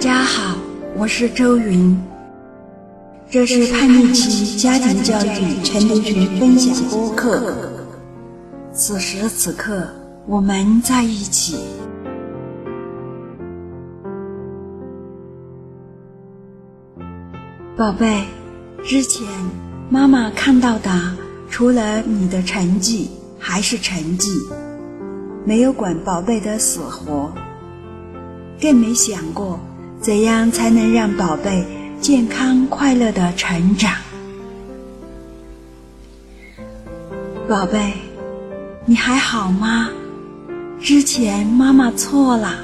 家好，我是周云，这是叛逆期家庭教育晨读群分享播客。此时此刻，我们在一起。宝贝，之前妈妈看到的，除了你的成绩还是成绩，没有管宝贝的死活，更没想过怎样才能让宝贝健康快乐的成长。宝贝，你还好吗？之前妈妈错了，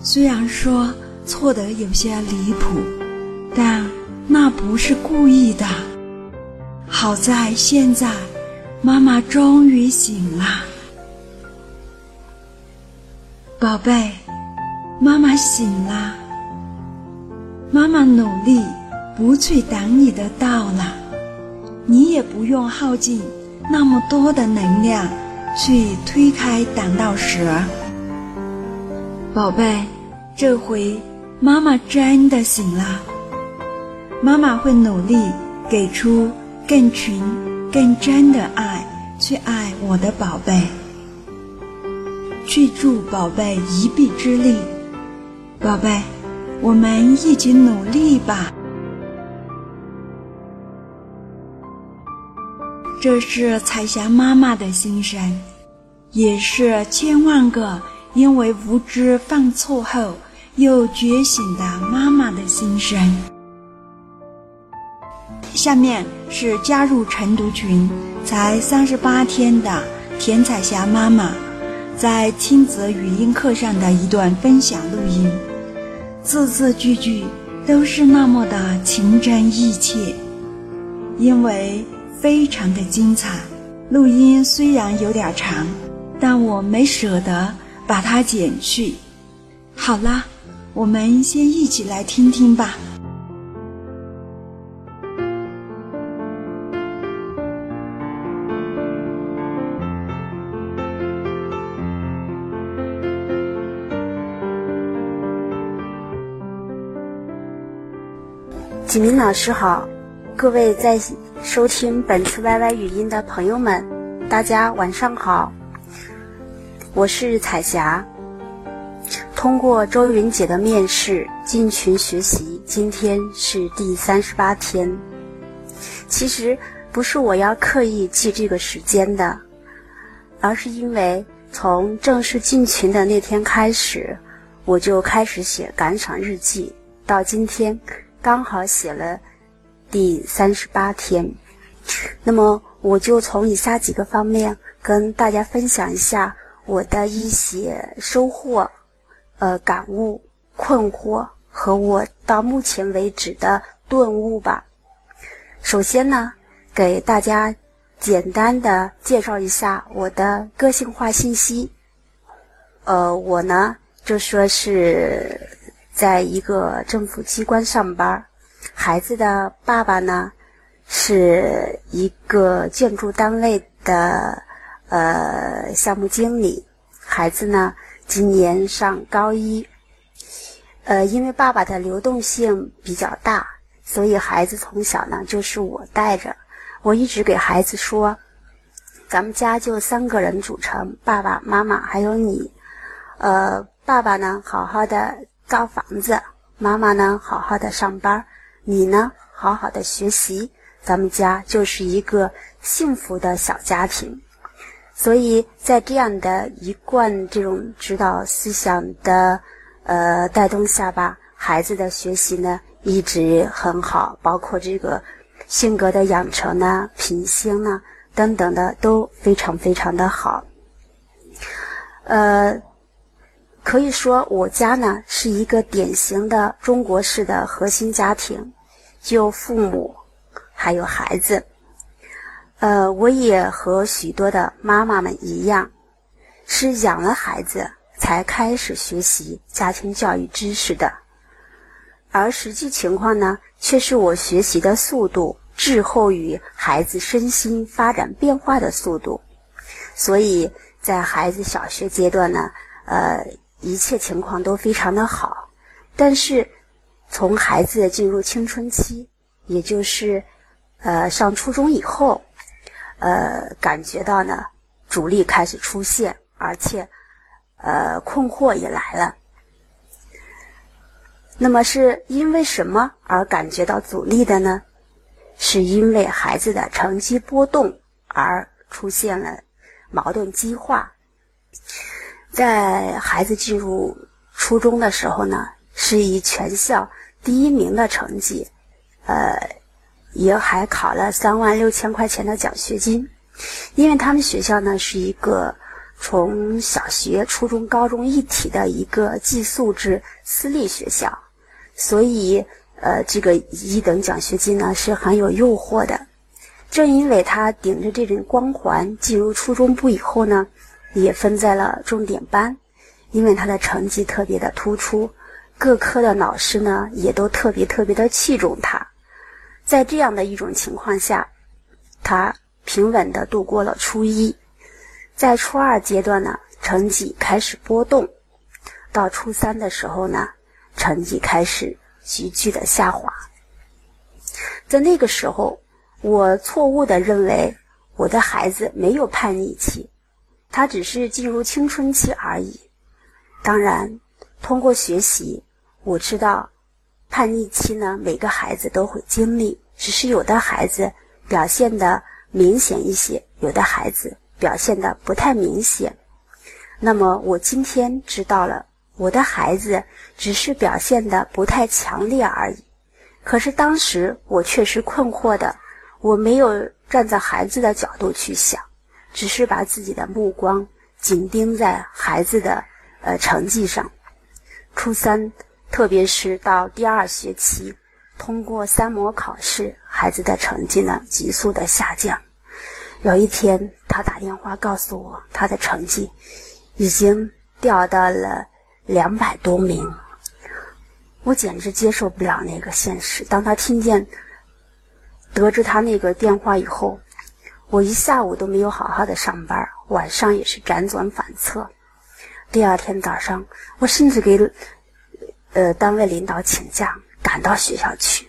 虽然说错的有些离谱。但那不是故意的。好在现在，妈妈终于醒了。宝贝，妈妈醒了。妈妈努力不去挡你的道了，你也不用耗尽那么多的能量去推开挡道蛇。宝贝，这回妈妈真的醒了。妈妈会努力给出更纯、更真的爱，去爱我的宝贝，去助宝贝一臂之力。宝贝，我们一起努力吧！这是彩霞妈妈的心声，也是千万个因为无知犯错后又觉醒的妈妈的心声。下面是加入晨读群才三十八天的田彩霞妈妈在亲子语音课上的一段分享录音，字字句句都是那么的情真意切，因为非常的精彩。录音虽然有点长，但我没舍得把它剪去。好啦，我们先一起来听听吧。景明老师好，各位在收听本次 YY 语音的朋友们，大家晚上好。我是彩霞。通过周云姐的面试进群学习，今天是第三十八天。其实不是我要刻意记这个时间的，而是因为从正式进群的那天开始，我就开始写感想日记，到今天。刚好写了第三十八天，那么我就从以下几个方面跟大家分享一下我的一些收获、呃感悟、困惑和我到目前为止的顿悟吧。首先呢，给大家简单的介绍一下我的个性化信息。呃，我呢就说是。在一个政府机关上班，孩子的爸爸呢是一个建筑单位的呃项目经理，孩子呢今年上高一。呃，因为爸爸的流动性比较大，所以孩子从小呢就是我带着。我一直给孩子说，咱们家就三个人组成，爸爸妈妈还有你。呃，爸爸呢好好的。造房子，妈妈呢好好的上班，你呢好好的学习，咱们家就是一个幸福的小家庭。所以在这样的一贯这种指导思想的呃带动下吧，孩子的学习呢一直很好，包括这个性格的养成呢、品性呢等等的都非常非常的好。呃。可以说，我家呢是一个典型的中国式的核心家庭，就父母，还有孩子。呃，我也和许多的妈妈们一样，是养了孩子才开始学习家庭教育知识的，而实际情况呢，却是我学习的速度滞后于孩子身心发展变化的速度，所以在孩子小学阶段呢，呃。一切情况都非常的好，但是从孩子进入青春期，也就是呃上初中以后，呃感觉到呢阻力开始出现，而且呃困惑也来了。那么是因为什么而感觉到阻力的呢？是因为孩子的成绩波动而出现了矛盾激化。在孩子进入初中的时候呢，是以全校第一名的成绩，呃，也还考了三万六千块钱的奖学金。因为他们学校呢是一个从小学、初中、高中一体的一个寄宿制私立学校。所以，呃，这个一等奖学金呢是很有诱惑的。正因为他顶着这种光环进入初中部以后呢，也分在了重点班，因为他的成绩特别的突出，各科的老师呢也都特别特别的器重他。在这样的一种情况下，他平稳的度过了初一，在初二阶段呢，成绩开始波动，到初三的时候呢。成绩开始急剧的下滑，在那个时候，我错误的认为我的孩子没有叛逆期，他只是进入青春期而已。当然，通过学习，我知道叛逆期呢，每个孩子都会经历，只是有的孩子表现的明显一些，有的孩子表现的不太明显。那么，我今天知道了。我的孩子只是表现的不太强烈而已，可是当时我确实困惑的，我没有站在孩子的角度去想，只是把自己的目光紧盯在孩子的呃成绩上。初三，特别是到第二学期，通过三模考试，孩子的成绩呢急速的下降。有一天，他打电话告诉我，他的成绩已经掉到了。两百多名，我简直接受不了那个现实。当他听见、得知他那个电话以后，我一下午都没有好好的上班，晚上也是辗转反侧。第二天早上，我甚至给呃单位领导请假，赶到学校去。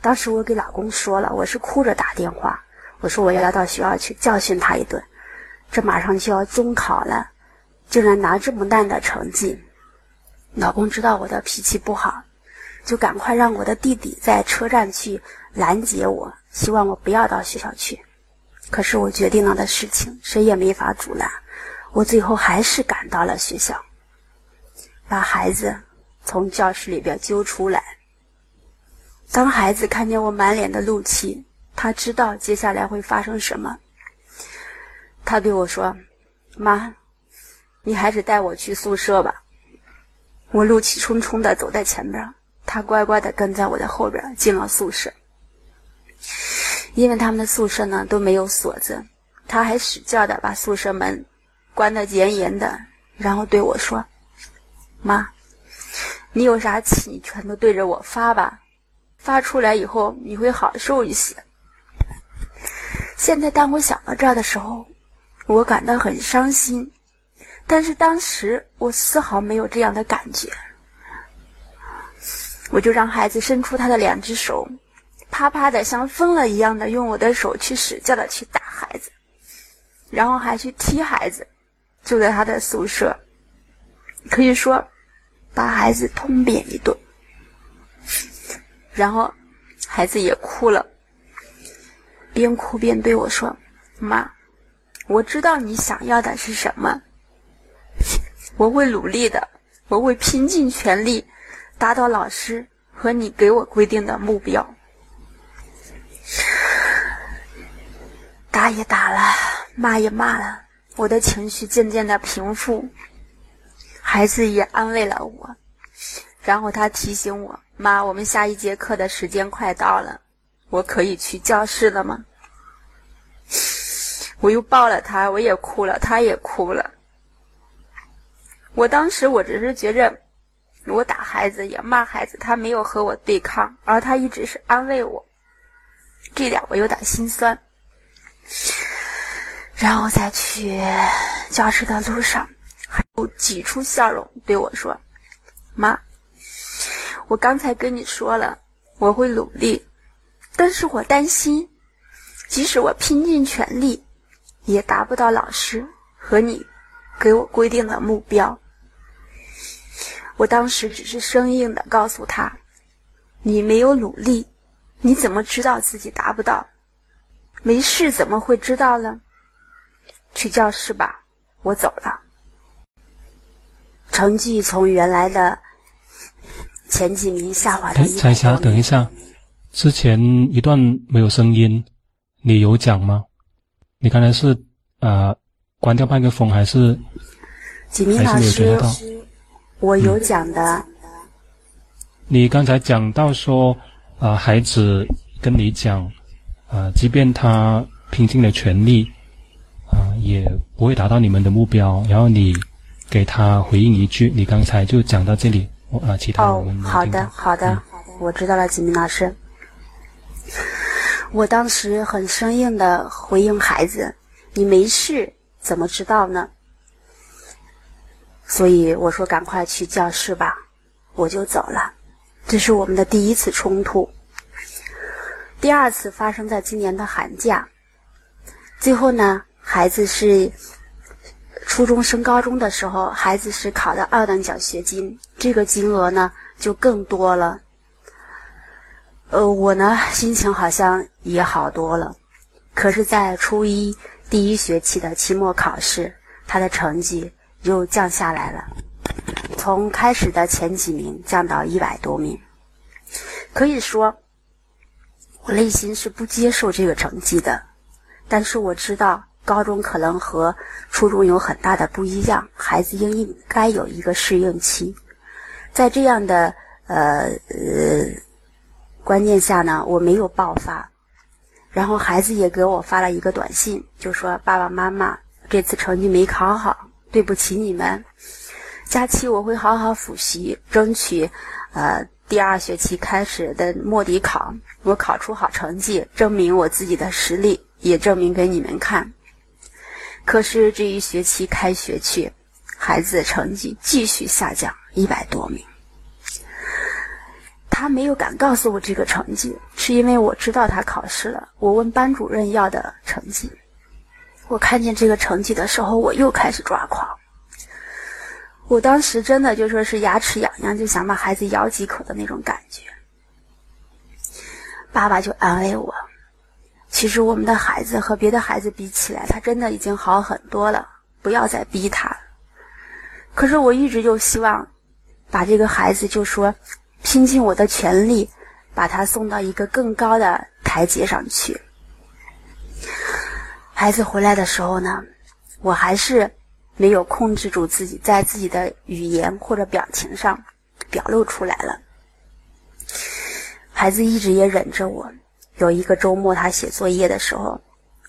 当时我给老公说了，我是哭着打电话，我说我要到学校去教训他一顿。这马上就要中考了，竟然拿这么烂的成绩。老公知道我的脾气不好，就赶快让我的弟弟在车站去拦截我，希望我不要到学校去。可是我决定了的事情，谁也没法阻拦。我最后还是赶到了学校，把孩子从教室里边揪出来。当孩子看见我满脸的怒气，他知道接下来会发生什么。他对我说：“妈，你还是带我去宿舍吧。”我怒气冲冲的走在前边，他乖乖的跟在我的后边进了宿舍。因为他们的宿舍呢都没有锁子，他还使劲的把宿舍门关得严严的，然后对我说：“妈，你有啥气你全都对着我发吧，发出来以后你会好受一些。”现在当我想到这儿的时候，我感到很伤心。但是当时我丝毫没有这样的感觉，我就让孩子伸出他的两只手，啪啪的像疯了一样的用我的手去使劲的去打孩子，然后还去踢孩子，就在他的宿舍，可以说把孩子通扁一顿，然后孩子也哭了，边哭边对我说：“妈，我知道你想要的是什么。”我会努力的，我会拼尽全力，达到老师和你给我规定的目标。打也打了，骂也骂了，我的情绪渐渐的平复，孩子也安慰了我。然后他提醒我：“妈，我们下一节课的时间快到了，我可以去教室了吗？”我又抱了他，我也哭了，他也哭了。我当时我只是觉着，我打孩子也骂孩子，他没有和我对抗，而他一直是安慰我，这点我有点心酸。然后在去教室的路上，还有挤出笑容对我说：“妈，我刚才跟你说了，我会努力，但是我担心，即使我拼尽全力，也达不到老师和你给我规定的目标。我当时只是生硬的告诉他：“你没有努力，你怎么知道自己达不到？没事怎么会知道呢？去教室吧，我走了。”成绩从原来的前几名下滑到一彩霞，等一下，之前一段没有声音，你有讲吗？你刚才是啊，关掉麦克风还是？几名老师。我有讲的。你刚才讲到说，啊，孩子跟你讲，啊，即便他拼尽了全力，啊，也不会达到你们的目标。然后你给他回应一句，你刚才就讲到这里，啊，其他我们哦，好的，好的，我知道了，吉明老师。我当时很生硬的回应孩子：“你没事，怎么知道呢？”所以我说：“赶快去教室吧。”我就走了。这是我们的第一次冲突。第二次发生在今年的寒假。最后呢，孩子是初中升高中的时候，孩子是考的二等奖学金，这个金额呢就更多了。呃，我呢心情好像也好多了。可是，在初一第一学期的期末考试，他的成绩。又降下来了，从开始的前几名降到一百多名，可以说，我内心是不接受这个成绩的。但是我知道，高中可能和初中有很大的不一样，孩子应应该有一个适应期。在这样的呃呃观念下呢，我没有爆发。然后孩子也给我发了一个短信，就说：“爸爸妈妈，这次成绩没考好。”对不起你们，假期我会好好复习，争取，呃，第二学期开始的末底考，我考出好成绩，证明我自己的实力，也证明给你们看。可是这一学期开学去，孩子的成绩继续下降，一百多名。他没有敢告诉我这个成绩，是因为我知道他考试了。我问班主任要的成绩。我看见这个成绩的时候，我又开始抓狂。我当时真的就说是牙齿痒痒，就想把孩子咬几口的那种感觉。爸爸就安慰我：“其实我们的孩子和别的孩子比起来，他真的已经好很多了，不要再逼他。”可是我一直就希望把这个孩子就说拼尽我的全力，把他送到一个更高的台阶上去。孩子回来的时候呢，我还是没有控制住自己，在自己的语言或者表情上表露出来了。孩子一直也忍着我。有一个周末，他写作业的时候，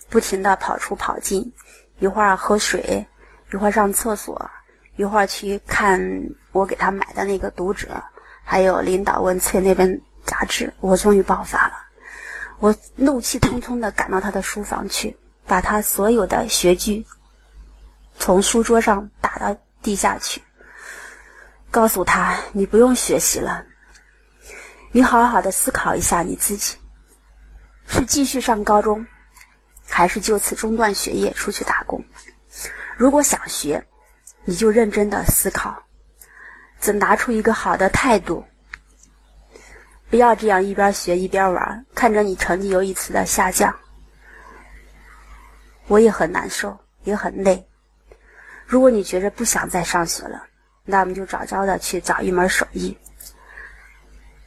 不停的跑出跑进，一会儿喝水，一会儿上厕所，一会儿去看我给他买的那个《读者》，还有《领导问翠》那本杂志。我终于爆发了，我怒气冲冲的赶到他的书房去。把他所有的学具从书桌上打到地下去，告诉他：“你不用学习了，你好好的思考一下你自己，是继续上高中，还是就此中断学业出去打工？如果想学，你就认真的思考，怎拿出一个好的态度，不要这样一边学一边玩，看着你成绩又一次的下降。”我也很难受，也很累。如果你觉着不想再上学了，那我们就早早的去找一门手艺。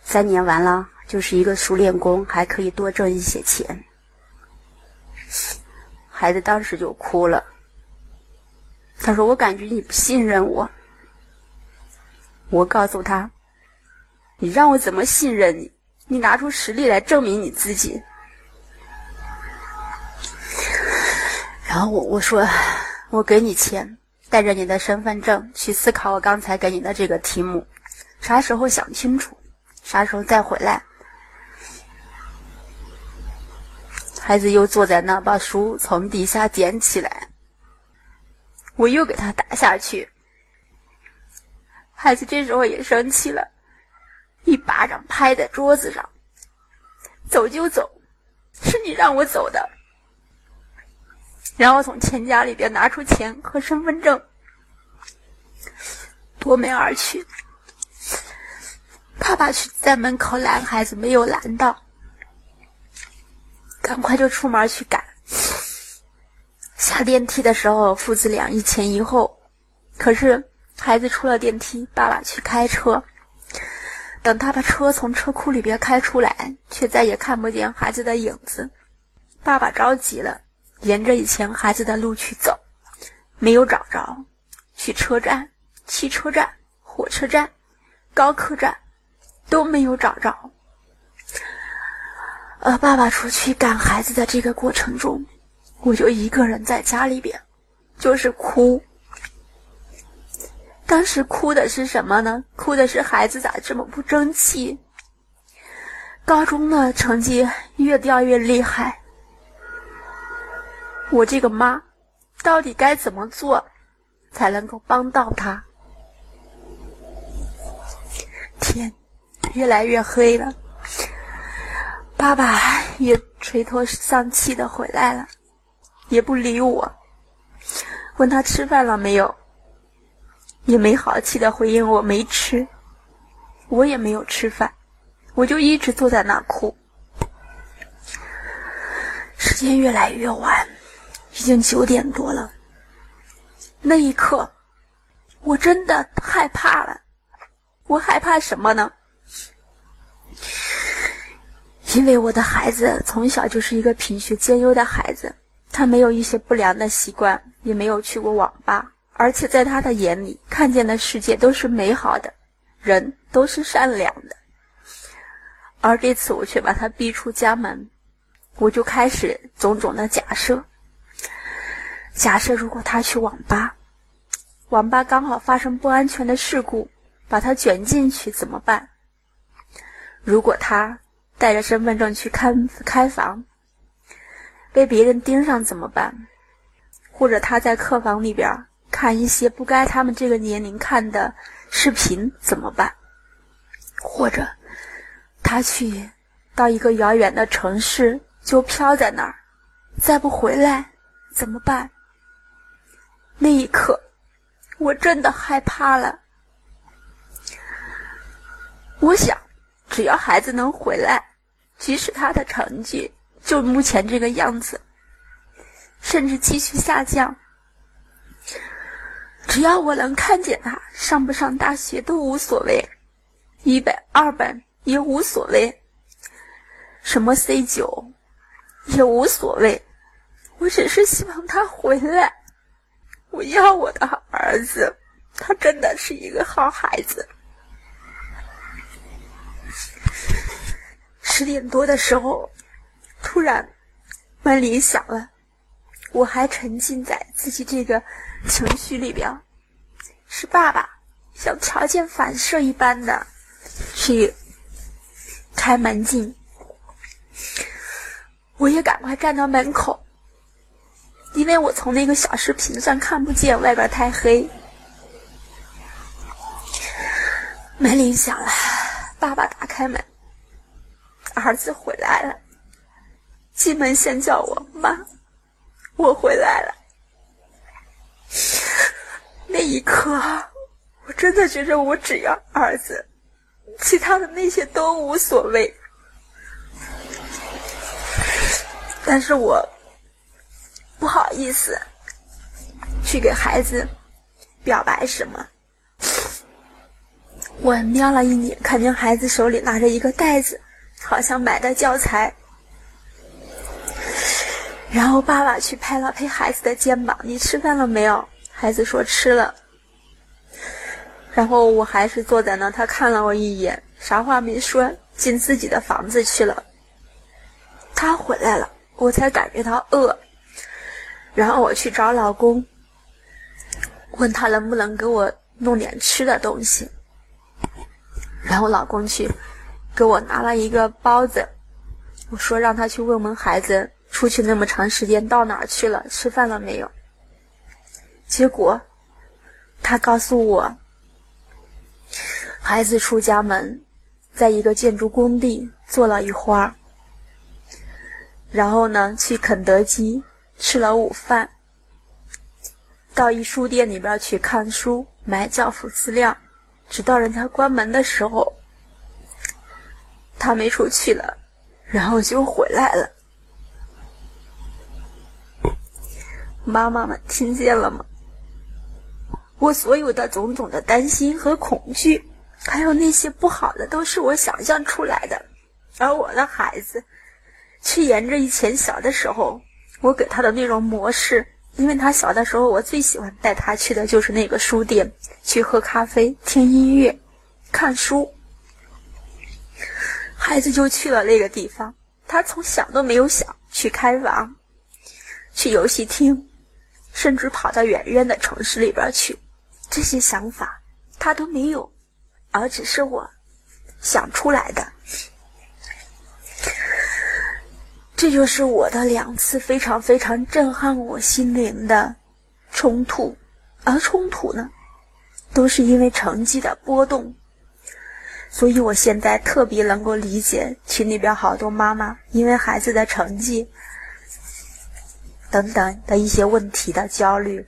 三年完了，就是一个熟练工，还可以多挣一些钱。孩子当时就哭了，他说：“我感觉你不信任我。”我告诉他：“你让我怎么信任你？你拿出实力来证明你自己。”然后我我说，我给你钱，带着你的身份证去思考我刚才给你的这个题目，啥时候想清楚，啥时候再回来。孩子又坐在那，把书从底下捡起来，我又给他打下去。孩子这时候也生气了，一巴掌拍在桌子上：“走就走，是你让我走的。”然后从钱夹里边拿出钱和身份证，夺门而去。爸爸去在门口拦孩子，没有拦到，赶快就出门去赶。下电梯的时候，父子俩一前一后，可是孩子出了电梯，爸爸去开车。等他把车从车库里边开出来，却再也看不见孩子的影子。爸爸着急了。沿着以前孩子的路去走，没有找着。去车站、汽车站、火车站、高客站，都没有找着。呃，爸爸出去赶孩子的这个过程中，我就一个人在家里边，就是哭。当时哭的是什么呢？哭的是孩子咋这么不争气？高中的成绩越掉越厉害。我这个妈，到底该怎么做，才能够帮到他？天越来越黑了，爸爸也垂头丧气的回来了，也不理我。问他吃饭了没有，也没好气的回应我没吃。我也没有吃饭，我就一直坐在那哭。时间越来越晚。已经九点多了。那一刻，我真的害怕了。我害怕什么呢？因为我的孩子从小就是一个品学兼优的孩子，他没有一些不良的习惯，也没有去过网吧，而且在他的眼里，看见的世界都是美好的，人都是善良的。而这次我却把他逼出家门，我就开始种种的假设。假设如果他去网吧，网吧刚好发生不安全的事故，把他卷进去怎么办？如果他带着身份证去看开房，被别人盯上怎么办？或者他在客房里边看一些不该他们这个年龄看的视频怎么办？或者他去到一个遥远的城市就飘在那儿，再不回来怎么办？那一刻，我真的害怕了。我想，只要孩子能回来，即使他的成绩就目前这个样子，甚至继续下降，只要我能看见他上不上大学都无所谓，一本二本也无所谓，什么 C 九也无所谓，我只是希望他回来。我要我的儿子，他真的是一个好孩子。十点多的时候，突然门铃响了，我还沉浸在自己这个情绪里边，是爸爸像条件反射一般的去开门进，我也赶快站到门口。因为我从那个小视频上看不见，外边太黑。门铃响了，爸爸打开门，儿子回来了。进门先叫我妈，我回来了。那一刻，我真的觉得我只要儿子，其他的那些都无所谓。但是我。不好意思，去给孩子表白什么？我瞄了一眼，看见孩子手里拿着一个袋子，好像买的教材。然后爸爸去拍了拍孩子的肩膀：“你吃饭了没有？”孩子说：“吃了。”然后我还是坐在那，他看了我一眼，啥话没说，进自己的房子去了。他回来了，我才感觉到饿。然后我去找老公，问他能不能给我弄点吃的东西。然后老公去给我拿了一个包子，我说让他去问问孩子，出去那么长时间到哪儿去了，吃饭了没有。结果他告诉我，孩子出家门在一个建筑工地坐了一会儿，然后呢，去肯德基吃了午饭，到一书店里边去看书，买教辅资料，直到人家关门的时候，他没出去了，然后就回来了。妈妈们听见了吗？我所有的种种的担心和恐惧。还有那些不好的都是我想象出来的，而我的孩子，却沿着以前小的时候我给他的那种模式，因为他小的时候，我最喜欢带他去的就是那个书店，去喝咖啡、听音乐、看书。孩子就去了那个地方，他从想都没有想去开房，去游戏厅，甚至跑到远远的城市里边去，这些想法他都没有。而只是我想出来的，这就是我的两次非常非常震撼我心灵的冲突，而冲突呢，都是因为成绩的波动，所以我现在特别能够理解群里边好多妈妈因为孩子的成绩等等的一些问题的焦虑，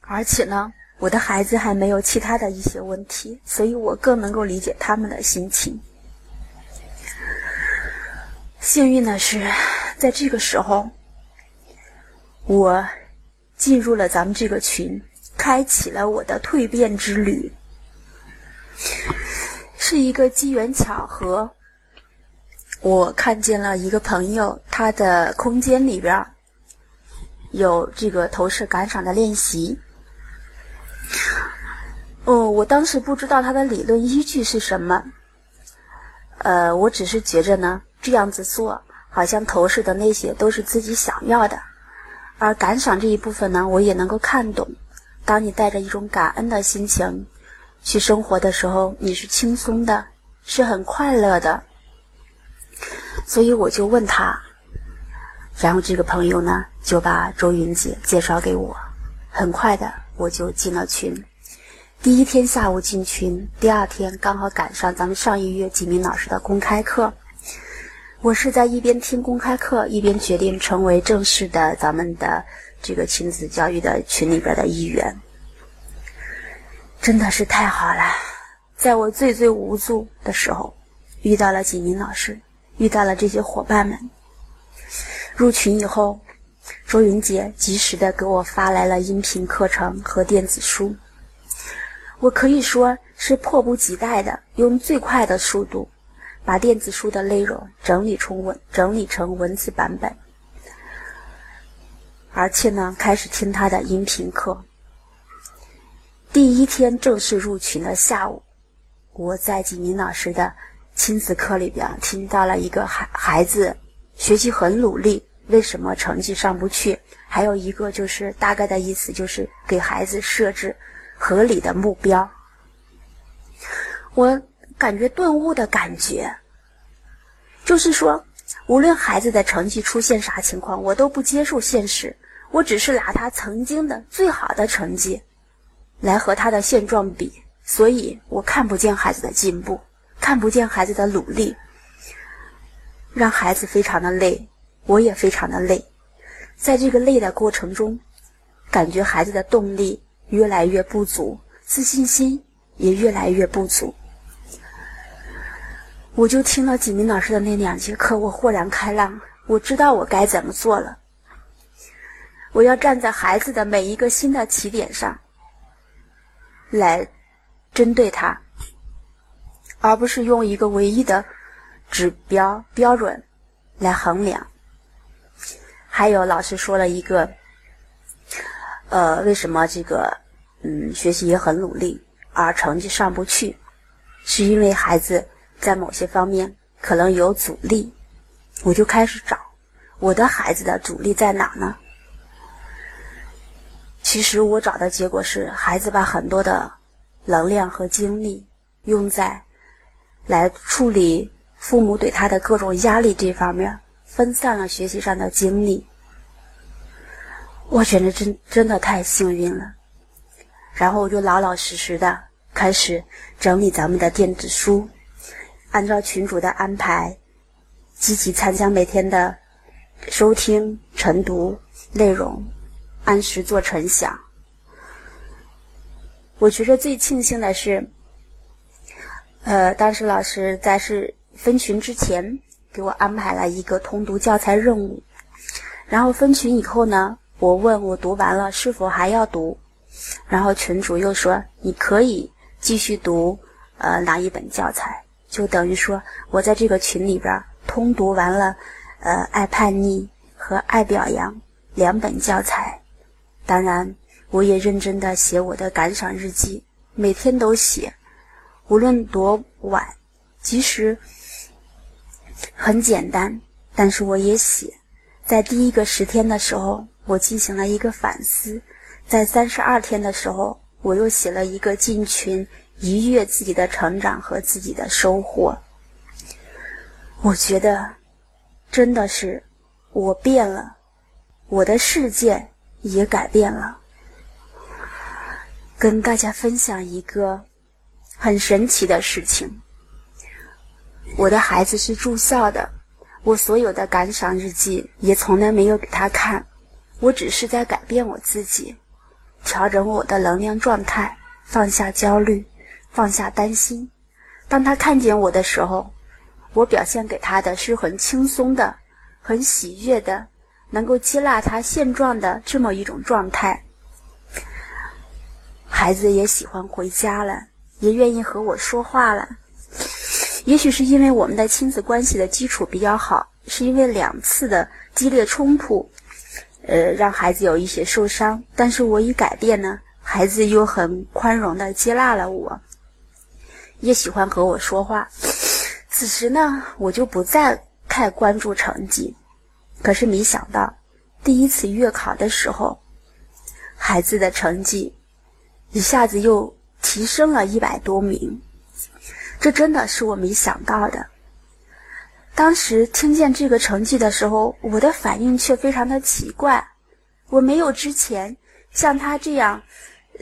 而且呢。我的孩子还没有其他的一些问题，所以我更能够理解他们的心情。幸运的是，在这个时候，我进入了咱们这个群，开启了我的蜕变之旅，是一个机缘巧合。我看见了一个朋友，他的空间里边有这个投射感赏的练习。哦，我当时不知道他的理论依据是什么，呃，我只是觉着呢，这样子做好像投射的那些都是自己想要的，而感赏这一部分呢，我也能够看懂。当你带着一种感恩的心情去生活的时候，你是轻松的，是很快乐的。所以我就问他，然后这个朋友呢就把周云姐介绍给我，很快的我就进了群。第一天下午进群，第二天刚好赶上咱们上一月吉明老师的公开课。我是在一边听公开课，一边决定成为正式的咱们的这个亲子教育的群里边的一员。真的是太好了，在我最最无助的时候，遇到了吉明老师，遇到了这些伙伴们。入群以后，周云杰及时的给我发来了音频课程和电子书。我可以说是迫不及待的，用最快的速度把电子书的内容整理成文整理成文字版本，而且呢，开始听他的音频课。第一天正式入群的下午，我在景明老师的亲子课里边听到了一个孩孩子学习很努力，为什么成绩上不去？还有一个就是大概的意思就是给孩子设置。合理的目标，我感觉顿悟的感觉，就是说，无论孩子的成绩出现啥情况，我都不接受现实，我只是拿他曾经的最好的成绩，来和他的现状比，所以我看不见孩子的进步，看不见孩子的努力，让孩子非常的累，我也非常的累，在这个累的过程中，感觉孩子的动力。越来越不足，自信心也越来越不足。我就听了景明老师的那两节课，我豁然开朗，我知道我该怎么做了。我要站在孩子的每一个新的起点上，来针对他，而不是用一个唯一的指标标准来衡量。还有老师说了一个，呃，为什么这个？嗯，学习也很努力，而成绩上不去，是因为孩子在某些方面可能有阻力。我就开始找我的孩子的阻力在哪呢？其实我找的结果是，孩子把很多的能量和精力用在来处理父母对他的各种压力这方面，分散了学习上的精力。我觉得真真的太幸运了。然后我就老老实实的开始整理咱们的电子书，按照群主的安排，积极参加每天的收听、晨读内容，按时做晨想。我觉得最庆幸的是，呃，当时老师在是分群之前给我安排了一个通读教材任务，然后分群以后呢，我问我读完了是否还要读，然后群主又说你可以继续读，呃，哪一本教材？就等于说我在这个群里边通读完了，呃，《爱叛逆》和《爱表扬》两本教材，当然。我也认真的写我的感赏日记，每天都写，无论多晚，即使很简单，但是我也写。在第一个十天的时候，我进行了一个反思；在三十二天的时候，我又写了一个进群愉悦自己的成长和自己的收获。我觉得，真的是我变了，我的世界也改变了。跟大家分享一个很神奇的事情。我的孩子是住校的，我所有的感赏日记也从来没有给他看，我只是在改变我自己，调整我的能量状态，放下焦虑，放下担心。当他看见我的时候，我表现给他的是很轻松的、很喜悦的，能够接纳他现状的这么一种状态。孩子也喜欢回家了，也愿意和我说话了。也许是因为我们的亲子关系的基础比较好，是因为两次的激烈冲突，呃，让孩子有一些受伤。但是我一改变呢，孩子又很宽容的接纳了我，也喜欢和我说话。此时呢，我就不再太关注成绩。可是没想到，第一次月考的时候，孩子的成绩。一下子又提升了一百多名，这真的是我没想到的。当时听见这个成绩的时候，我的反应却非常的奇怪。我没有之前像他这样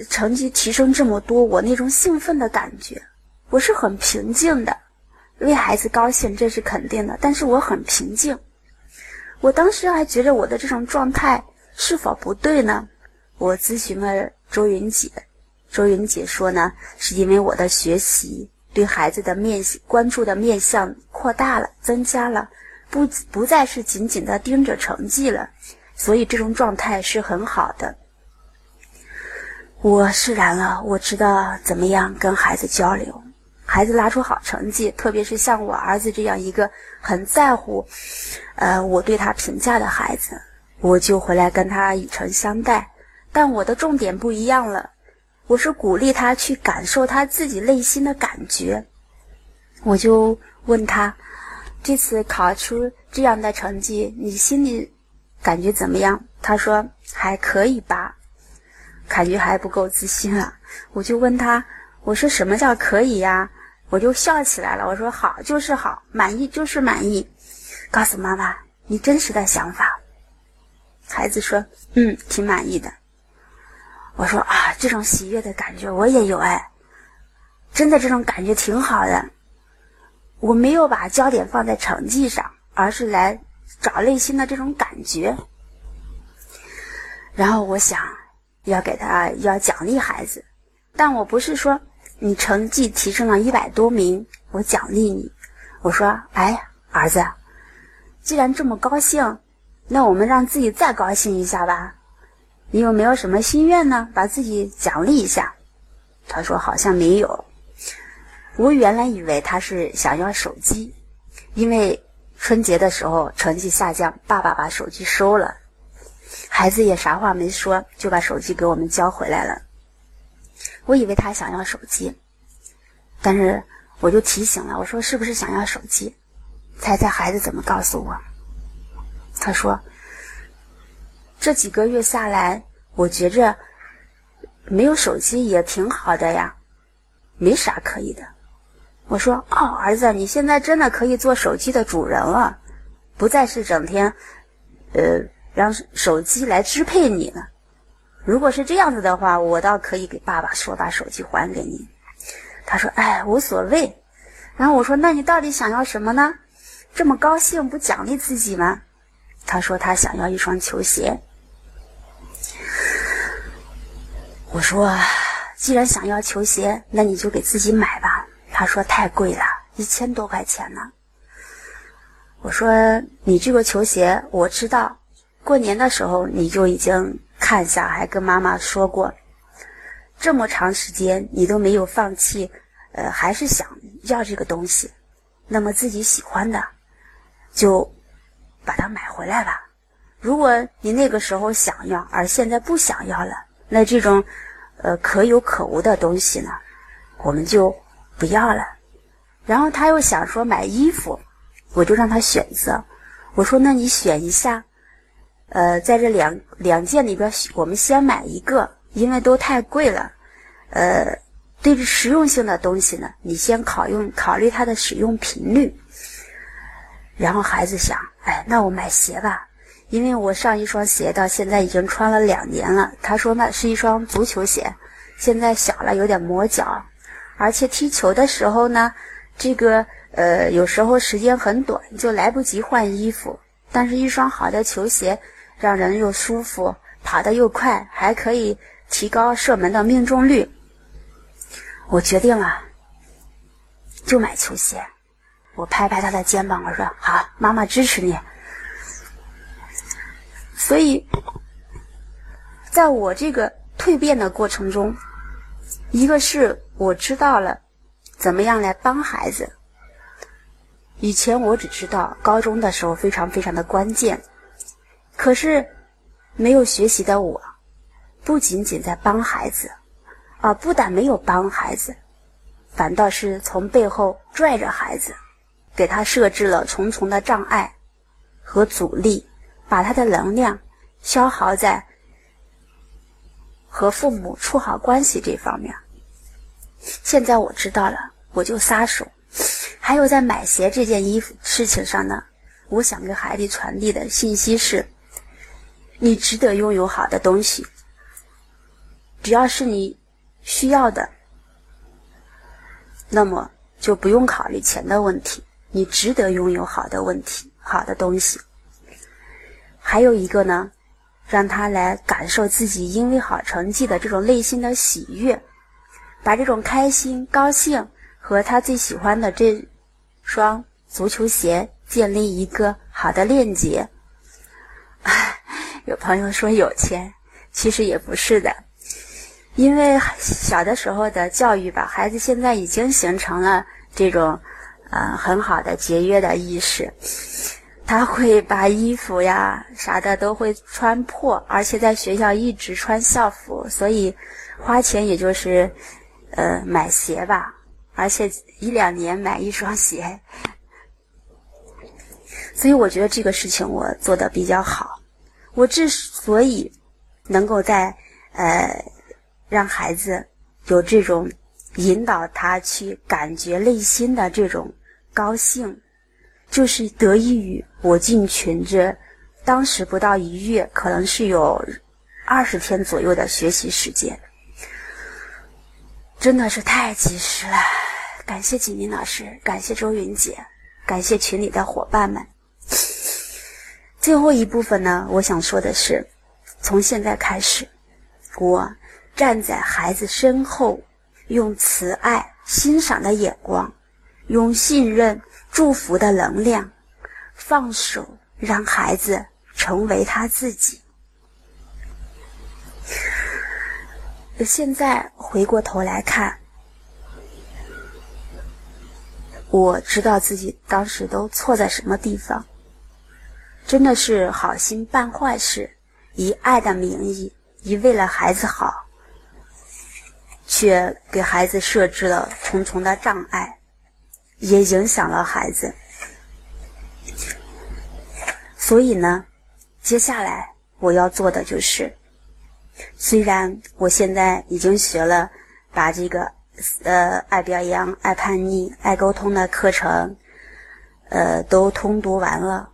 成绩提升这么多，我那种兴奋的感觉。我是很平静的，为孩子高兴这是肯定的，但是我很平静。我当时还觉得我的这种状态是否不对呢？我咨询了周云姐。周云姐说呢，是因为我的学习对孩子的面关注的面向扩大了，增加了，不不再是紧紧的盯着成绩了，所以这种状态是很好的。我释然了，我知道怎么样跟孩子交流，孩子拿出好成绩，特别是像我儿子这样一个很在乎，呃，我对他评价的孩子，我就回来跟他以诚相待，但我的重点不一样了。我是鼓励他去感受他自己内心的感觉，我就问他，这次考出这样的成绩，你心里感觉怎么样？他说还可以吧，感觉还不够自信啊。我就问他，我说什么叫可以呀？我就笑起来了，我说好就是好，满意就是满意。告诉妈妈你真实的想法。孩子说，嗯，挺满意的。我说啊，这种喜悦的感觉我也有哎，真的这种感觉挺好的。我没有把焦点放在成绩上，而是来找内心的这种感觉。然后我想要给他要奖励孩子，但我不是说你成绩提升了一百多名，我奖励你。我说，哎，儿子，既然这么高兴，那我们让自己再高兴一下吧。你有没有什么心愿呢？把自己奖励一下。他说好像没有。我原来以为他是想要手机，因为春节的时候成绩下降，爸爸把手机收了，孩子也啥话没说，就把手机给我们交回来了。我以为他想要手机，但是我就提醒了，我说是不是想要手机？猜猜孩子怎么告诉我？他说。这几个月下来，我觉着没有手机也挺好的呀，没啥可以的。我说：“哦，儿子，你现在真的可以做手机的主人了，不再是整天，呃，让手机来支配你了。如果是这样子的话，我倒可以给爸爸说把手机还给你。”他说：“哎，无所谓，然后我说：“那你到底想要什么呢？这么高兴，不奖励自己吗？”他说：“他想要一双球鞋。”我说：“既然想要球鞋，那你就给自己买吧。”他说：“太贵了，一千多块钱呢。”我说：“你这个球鞋，我知道，过年的时候你就已经看下，还跟妈妈说过，这么长时间你都没有放弃，呃，还是想要这个东西，那么自己喜欢的，就把它买回来吧。如果你那个时候想要，而现在不想要了，那这种，呃，可有可无的东西呢，我们就不要了。然后他又想说买衣服。”我就让他选择，我说：“那你选一下，呃，在这两两件里边，我们先买一个，因为都太贵了。呃，对于实用性的东西呢，你先考用考虑它的使用频率。”然后孩子想：“哎，那我买鞋吧，因为我上一双鞋到现在已经穿了两年了。”他说：“那是一双足球鞋，现在小了，有点磨脚，而且踢球的时候呢，这个。”呃，有时候时间很短，就来不及换衣服。但是，一双好的球鞋让人又舒服，跑得又快，还可以提高射门的命中率。我决定了，就买球鞋。我拍拍他的肩膀，我说：“好，妈妈支持你。”所以，在我这个蜕变的过程中，一个是我知道了怎么样来帮孩子。以前我只知道高中的时候非常非常的关键，可是没有学习的我，不仅仅在帮孩子，啊，不但没有帮孩子，反倒是从背后拽着孩子，给他设置了重重的障碍和阻力，把他的能量消耗在和父母处好关系这方面。现在我知道了，我就撒手。还有在买鞋这件衣服事情上呢，我想给孩子传递的信息是：你值得拥有好的东西，只要是你需要的，那么就不用考虑钱的问题。你值得拥有好的问题，好的东西。还有一个呢，让他来感受自己因为好成绩的这种内心的喜悦，把这种开心、高兴和他最喜欢的这。双足球鞋建立一个好的链接。有朋友说有钱，其实也不是的，因为小的时候的教育吧，孩子现在已经形成了这种呃很好的节约的意识。他会把衣服呀啥的都会穿破，而且在学校一直穿校服，所以花钱也就是呃买鞋吧。而且一两年买一双鞋，所以我觉得这个事情我做的比较好。我之所以能够在呃让孩子有这种引导他去感觉内心的这种高兴，就是得益于我进群这当时不到一月，可能是有二十天左右的学习时间。真的是太及时了，感谢景明老师，感谢周云姐，感谢群里的伙伴们。最后一部分呢，我想说的是，从现在开始，我站在孩子身后，用慈爱、欣赏的眼光，用信任、祝福的能量，放手让孩子成为他自己。现在回过头来看，我知道自己当时都错在什么地方，真的是好心办坏事，以爱的名义，以为了孩子好，却给孩子设置了重重的障碍，也影响了孩子。所以呢，接下来我要做的就是。虽然我现在已经学了，把这个呃爱表扬、爱叛逆、爱沟通的课程，呃都通读完了，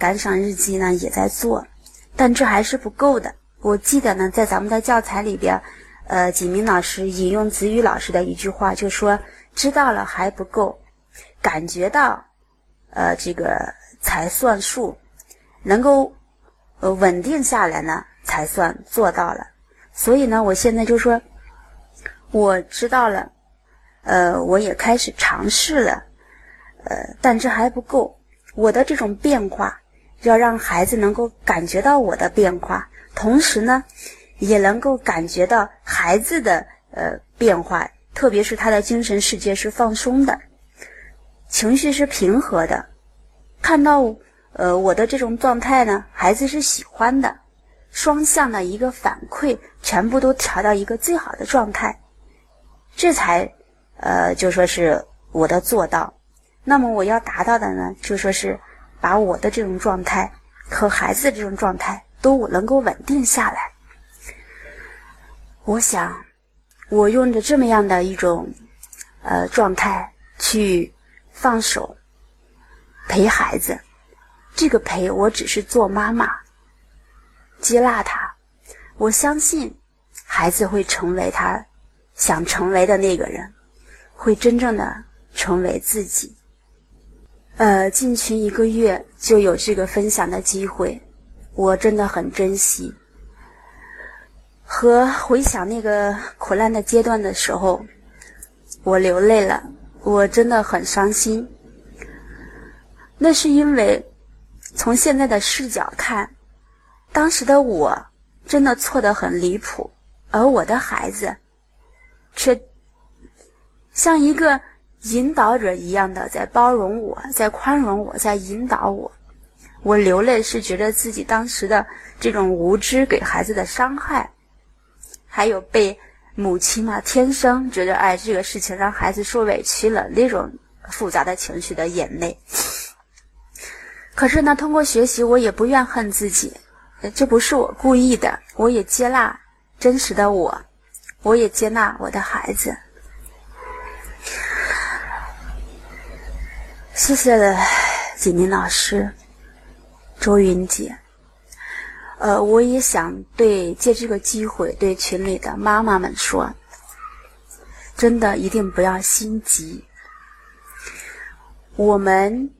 感赏日记呢也在做，但这还是不够的。我记得呢，在咱们的教材里边，呃，景明老师引用子宇老师的一句话，就说：“知道了还不够，感觉到，呃，这个才算数，能够呃稳定下来呢，才算做到了。所以呢，我现在就说，我知道了，呃，我也开始尝试了，呃，但这还不够。我的这种变化，要让孩子能够感觉到我的变化，同时呢，也能够感觉到孩子的呃变化，特别是他的精神世界是放松的，情绪是平和的，看到呃我的这种状态呢，孩子是喜欢的，双向的一个反馈，全部都调到一个最好的状态，这才呃就说是我的做到。那么我要达到的呢，就说是把我的这种状态和孩子的这种状态都能够稳定下来。我想，我用着这么样的一种呃状态去放手陪孩子，这个陪我只是做妈妈，接纳他。我相信孩子会成为他想成为的那个人，会真正的成为自己。呃，进群一个月就有这个分享的机会，我真的很珍惜。和回想那个苦难的阶段的时候，我流泪了，我真的很伤心。那是因为从现在的视角看，当时的我真的错得很离谱，而我的孩子却像一个。引导者一样的在包容我，在宽容我，在引导我。我流泪是觉得自己当时的这种无知给孩子的伤害，还有被母亲嘛天生觉得哎这个事情让孩子受委屈了那种复杂的情绪的眼泪。可是呢，通过学习，我也不怨恨自己，这不是我故意的，我也接纳真实的我，我也接纳我的孩子。谢谢了，锦宁老师，周云姐。呃，我也想对借这个机会对群里的妈妈们说，真的一定不要心急。我们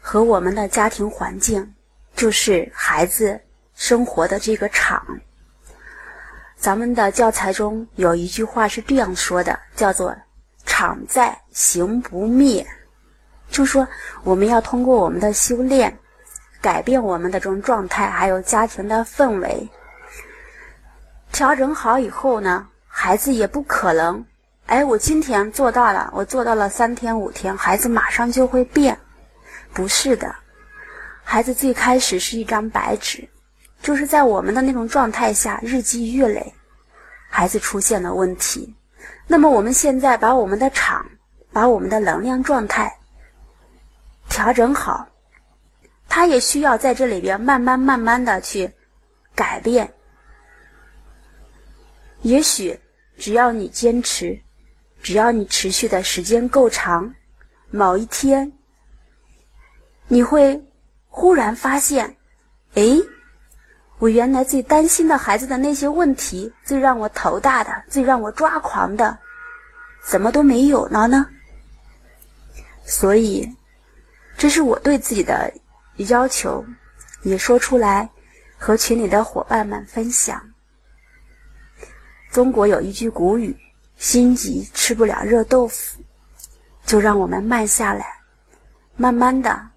和我们的家庭环境，就是孩子生活的这个场。咱们的教材中有一句话是这样说的，叫做“场在，行不灭”。就说我们要通过我们的修炼，改变我们的这种状态，还有家庭的氛围，调整好以后呢，孩子也不可能，哎，我今天做到了，我做到了三天五天，孩子马上就会变，不是的，孩子最开始是一张白纸，就是在我们的那种状态下，日积月累，孩子出现了问题，那么我们现在把我们的场，把我们的能量状态。调整好，他也需要在这里边慢慢慢慢的去改变。也许只要你坚持，只要你持续的时间够长，某一天你会忽然发现，哎，我原来最担心的孩子的那些问题，最让我头大的，最让我抓狂的，怎么都没有了呢？所以。这是我对自己的要求，也说出来，和群里的伙伴们分享。中国有一句古语：“心急吃不了热豆腐。”就让我们慢下来，慢慢的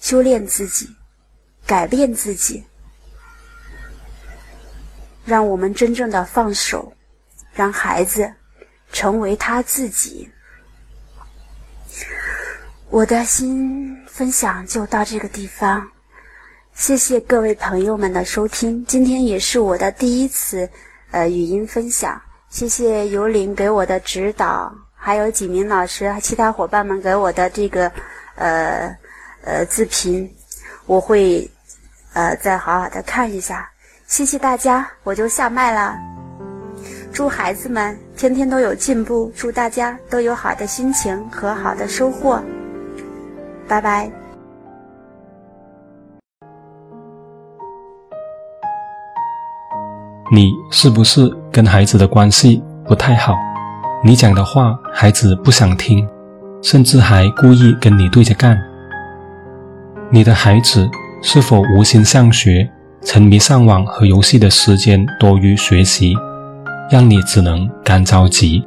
修炼自己，改变自己，让我们真正的放手，让孩子成为他自己。我的新分享就到这个地方，谢谢各位朋友们的收听。今天也是我的第一次，呃，语音分享。谢谢尤林给我的指导，还有几名老师、其他伙伴们给我的这个，呃，呃，自评，我会，呃，再好好的看一下。谢谢大家，我就下麦了。祝孩子们天天都有进步，祝大家都有好的心情和好的收获。拜拜。你是不是跟孩子的关系不太好？你讲的话孩子不想听，甚至还故意跟你对着干。你的孩子是否无心上学，沉迷上网和游戏的时间多于学习，让你只能干着急？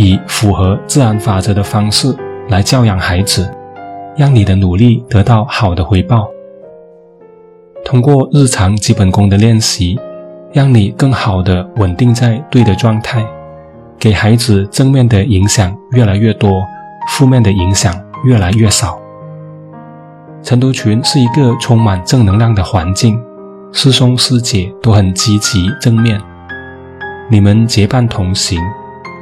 以符合自然法则的方式来教养孩子，让你的努力得到好的回报。通过日常基本功的练习，让你更好的稳定在对的状态，给孩子正面的影响越来越多，负面的影响。越来越少。晨读群是一个充满正能量的环境，师兄师姐都很积极正面，你们结伴同行，